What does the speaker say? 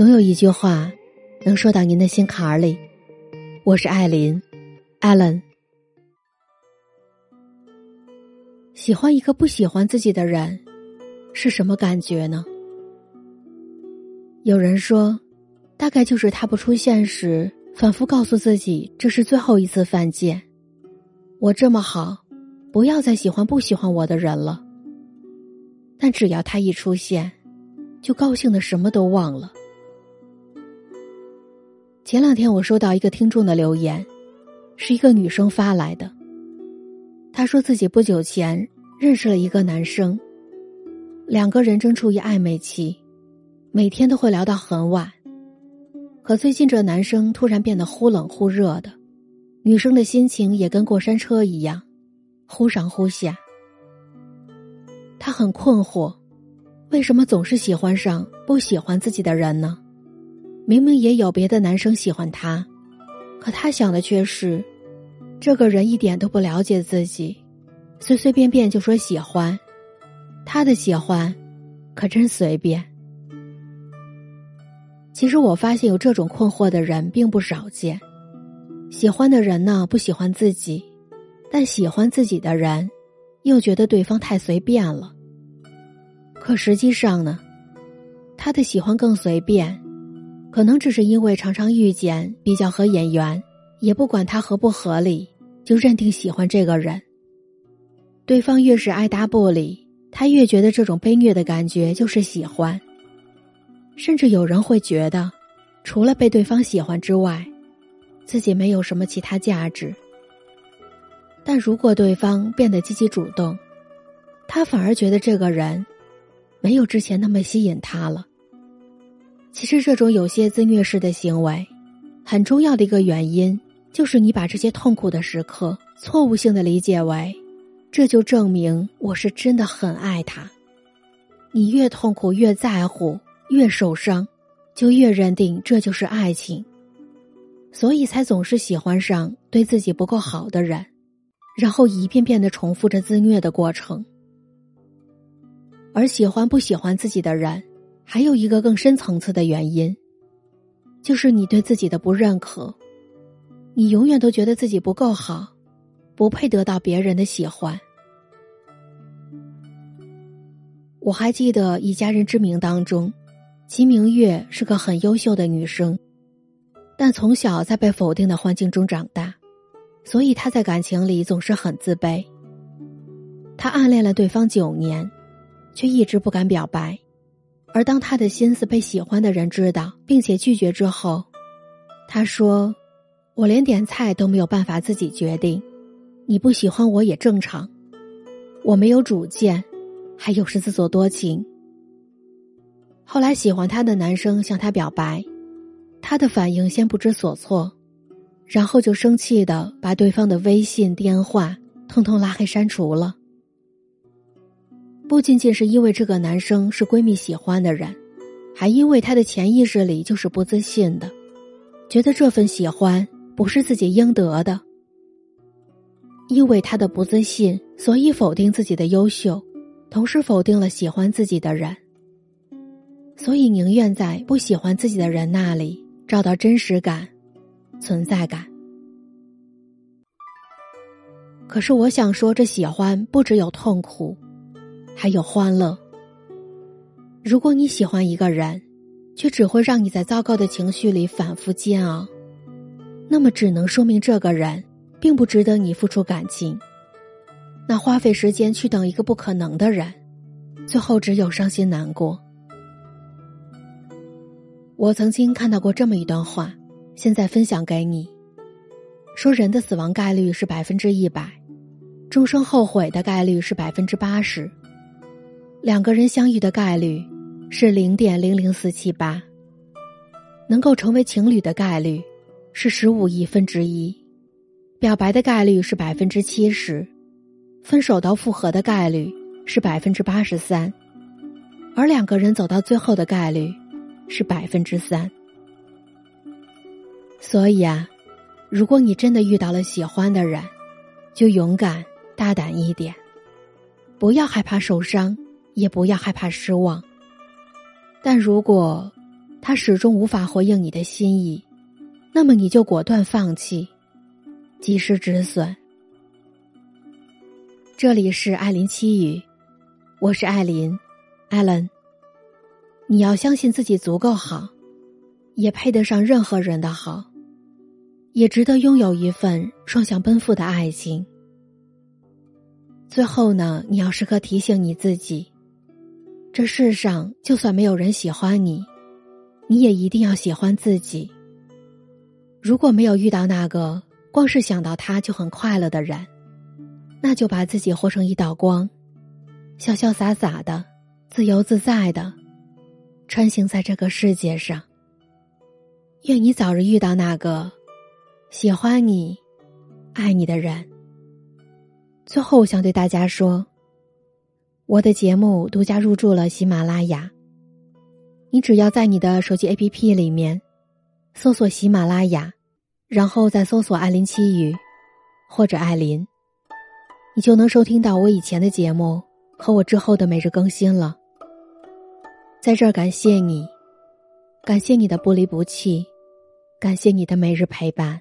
总有一句话，能说到您的心坎儿里。我是艾琳，Allen。喜欢一个不喜欢自己的人，是什么感觉呢？有人说，大概就是他不出现时，反复告诉自己这是最后一次犯贱。我这么好，不要再喜欢不喜欢我的人了。但只要他一出现，就高兴的什么都忘了。前两天我收到一个听众的留言，是一个女生发来的。她说自己不久前认识了一个男生，两个人正处于暧昧期，每天都会聊到很晚。可最近这男生突然变得忽冷忽热的，女生的心情也跟过山车一样，忽上忽下。她很困惑，为什么总是喜欢上不喜欢自己的人呢？明明也有别的男生喜欢她，可她想的却是，这个人一点都不了解自己，随随便便就说喜欢，他的喜欢，可真随便。其实我发现有这种困惑的人并不少见，喜欢的人呢不喜欢自己，但喜欢自己的人，又觉得对方太随便了。可实际上呢，他的喜欢更随便。可能只是因为常常遇见比较合眼缘，也不管他合不合理，就认定喜欢这个人。对方越是爱答不理，他越觉得这种被虐的感觉就是喜欢。甚至有人会觉得，除了被对方喜欢之外，自己没有什么其他价值。但如果对方变得积极主动，他反而觉得这个人没有之前那么吸引他了。其实，这种有些自虐式的行为，很重要的一个原因，就是你把这些痛苦的时刻错误性的理解为，这就证明我是真的很爱他。你越痛苦、越在乎、越受伤，就越认定这就是爱情，所以才总是喜欢上对自己不够好的人，然后一遍遍的重复着自虐的过程。而喜欢不喜欢自己的人。还有一个更深层次的原因，就是你对自己的不认可，你永远都觉得自己不够好，不配得到别人的喜欢。我还记得《以家人之名》当中，齐明月是个很优秀的女生，但从小在被否定的环境中长大，所以她在感情里总是很自卑。她暗恋了对方九年，却一直不敢表白。而当他的心思被喜欢的人知道，并且拒绝之后，他说：“我连点菜都没有办法自己决定，你不喜欢我也正常。我没有主见，还有是自作多情。”后来喜欢他的男生向他表白，他的反应先不知所措，然后就生气的把对方的微信、电话通通拉黑删除了。不仅仅是因为这个男生是闺蜜喜欢的人，还因为他的潜意识里就是不自信的，觉得这份喜欢不是自己应得的。因为他的不自信，所以否定自己的优秀，同时否定了喜欢自己的人。所以宁愿在不喜欢自己的人那里找到真实感、存在感。可是我想说，这喜欢不只有痛苦。还有欢乐。如果你喜欢一个人，却只会让你在糟糕的情绪里反复煎熬，那么只能说明这个人并不值得你付出感情。那花费时间去等一个不可能的人，最后只有伤心难过。我曾经看到过这么一段话，现在分享给你：说人的死亡概率是百分之一百，终生后悔的概率是百分之八十。两个人相遇的概率是零点零零四七八，能够成为情侣的概率是十五亿分之一，表白的概率是百分之七十，分手到复合的概率是百分之八十三，而两个人走到最后的概率是百分之三。所以啊，如果你真的遇到了喜欢的人，就勇敢大胆一点，不要害怕受伤。也不要害怕失望，但如果他始终无法回应你的心意，那么你就果断放弃，及时止损。这里是艾琳七语，我是艾琳，艾伦。你要相信自己足够好，也配得上任何人的好，也值得拥有一份双向奔赴的爱情。最后呢，你要时刻提醒你自己，这世上就算没有人喜欢你，你也一定要喜欢自己。如果没有遇到那个光是想到他就很快乐的人。那就把自己活成一道光，潇潇洒洒的，自由自在的，穿行在这个世界上。愿你早日遇到那个喜欢你、爱你的人。最后，我想对大家说，我的节目独家入驻了喜马拉雅。你只要在你的手机 APP 里面搜索喜马拉雅，然后再搜索“艾琳七语”或者“艾琳”。你就能收听到我以前的节目和我之后的每日更新了。在这儿感谢你，感谢你的不离不弃，感谢你的每日陪伴。